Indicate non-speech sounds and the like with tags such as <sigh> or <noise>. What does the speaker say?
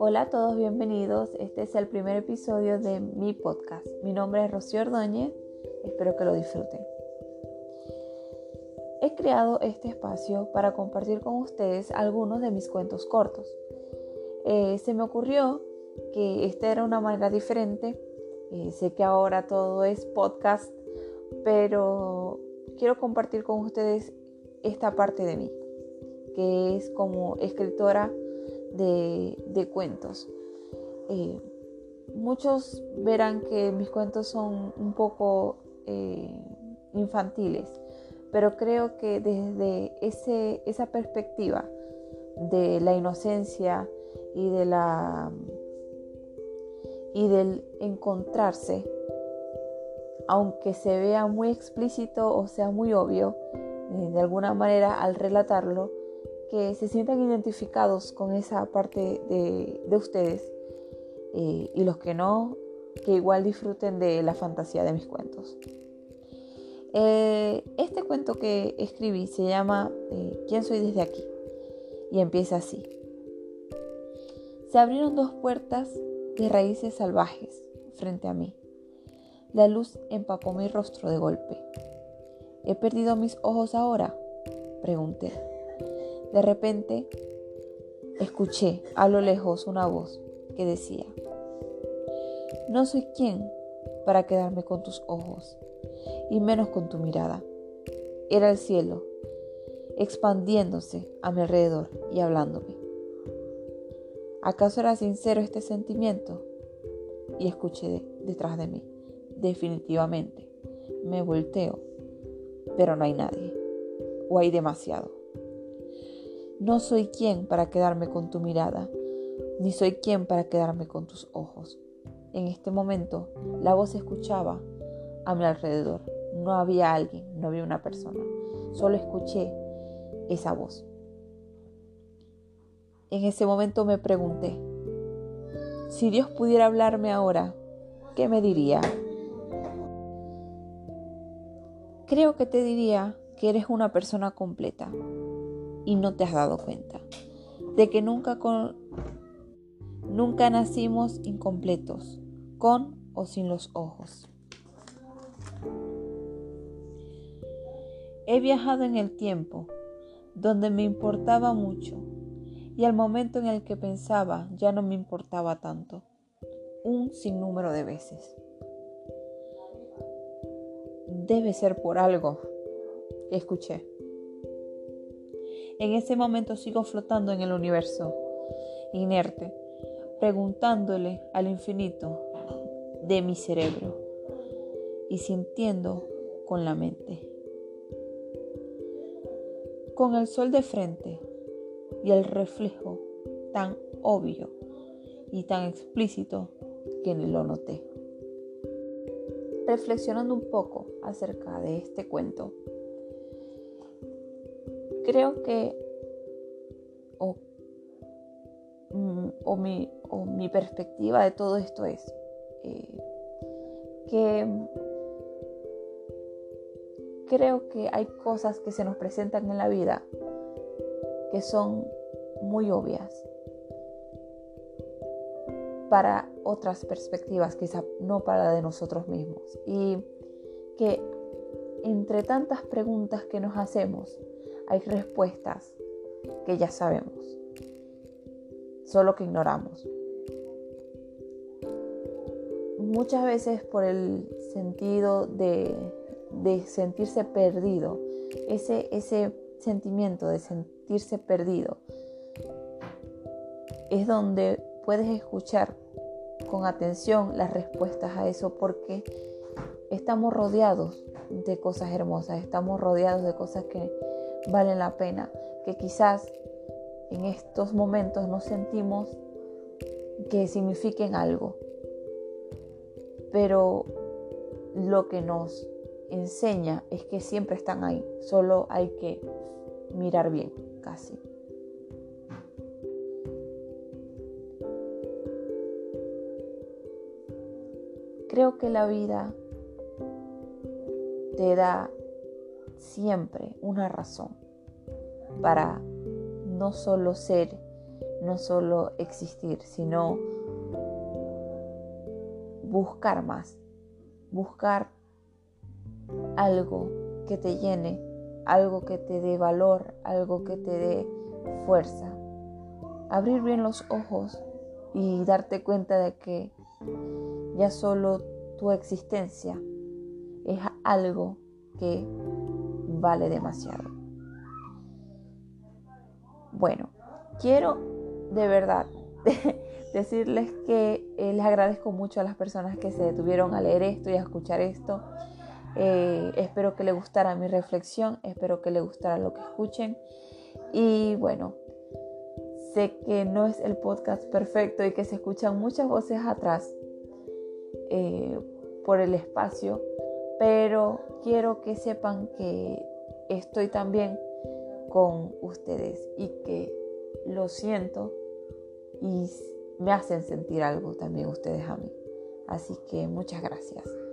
Hola a todos, bienvenidos. Este es el primer episodio de mi podcast. Mi nombre es Rocío Ordóñez. Espero que lo disfruten. He creado este espacio para compartir con ustedes algunos de mis cuentos cortos. Eh, se me ocurrió que esta era una manera diferente. Eh, sé que ahora todo es podcast, pero quiero compartir con ustedes esta parte de mí, que es como escritora de, cuentos. Eh, muchos verán que mis cuentos son un poco eh, infantiles, pero creo que desde ese, esa perspectiva de la inocencia y de la y del encontrarse, aunque se vea muy explícito o sea muy obvio, de alguna manera al relatarlo, que se sientan identificados con esa parte de, ustedes eh, y los que no, que igual disfruten de la fantasía de mis cuentos. Eh, este cuento que escribí se llama eh, ¿Quién soy desde aquí? y empieza así. Se abrieron dos puertas de raíces salvajes frente a mí. La luz empapó mi rostro de golpe. ¿He perdido mis ojos ahora? Pregunté. De repente, escuché a lo lejos una voz que decía, no soy quien para quedarme con tus ojos, y menos con tu mirada. Era el cielo, expandiéndose a mi alrededor y hablándome. ¿Acaso era sincero este sentimiento? Y escuché detrás de mí, definitivamente. Me volteo, pero no hay nadie, o hay demasiado. No soy quien para quedarme con tu mirada, ni soy quien para quedarme con tus ojos. En este momento la voz escuchaba a mi alrededor. No había alguien, no había una persona. Solo escuché esa voz. En ese momento me pregunté, si Dios pudiera hablarme ahora, ¿qué me diría? Creo que te diría que eres una persona completa, y no te has dado cuenta de que nunca, con, nunca nacimos incompletos, con o sin los ojos. He viajado en el tiempo, donde me importaba mucho, y al momento en el que pensaba ya no me importaba tanto, un sinnúmero de veces. Debe ser por algo, escuché. En ese momento sigo flotando en el universo, inerte, preguntándole al infinito de mi cerebro y sintiendo con la mente. Con el sol de frente y el reflejo tan obvio y tan explícito que ni lo noté. Reflexionando un poco acerca de este cuento, creo que mm, o, mi, perspectiva de todo esto es eh, que creo que hay cosas que se nos presentan en la vida que son muy obvias para otras perspectivas, quizá no para de nosotros mismos. Y que entre tantas preguntas que nos hacemos, hay respuestas que ya sabemos, solo que ignoramos. Muchas veces por el sentido de, sentirse perdido, ese, ese sentimiento de sentirse perdido, es donde puedes escuchar con atención las respuestas a eso porque estamos rodeados de cosas hermosas, estamos rodeados de cosas que valen la pena, que quizás en estos momentos no sentimos que signifiquen algo. Pero lo que nos enseña es que siempre están ahí, solo hay que mirar bien, casi. Creo que la vida te da siempre una razón para no solo ser, no solo existir, sino buscar más, buscar algo que te llene, algo que te dé valor, algo que te dé fuerza. Abrir bien los ojos y darte cuenta de que ya solo tu existencia es algo que vale demasiado. Bueno, quiero de verdad <laughs> decirles que eh, les agradezco mucho a las personas que se detuvieron a leer esto y a escuchar esto. Eh, espero que les gustara mi reflexión, espero que les gustara lo que escuchen. Y bueno, sé que no es el podcast perfecto y que se escuchan muchas voces atrás eh, por el espacio, pero quiero que sepan que estoy también con ustedes y que lo siento y me hacen sentir algo también ustedes a mí. Así que muchas gracias.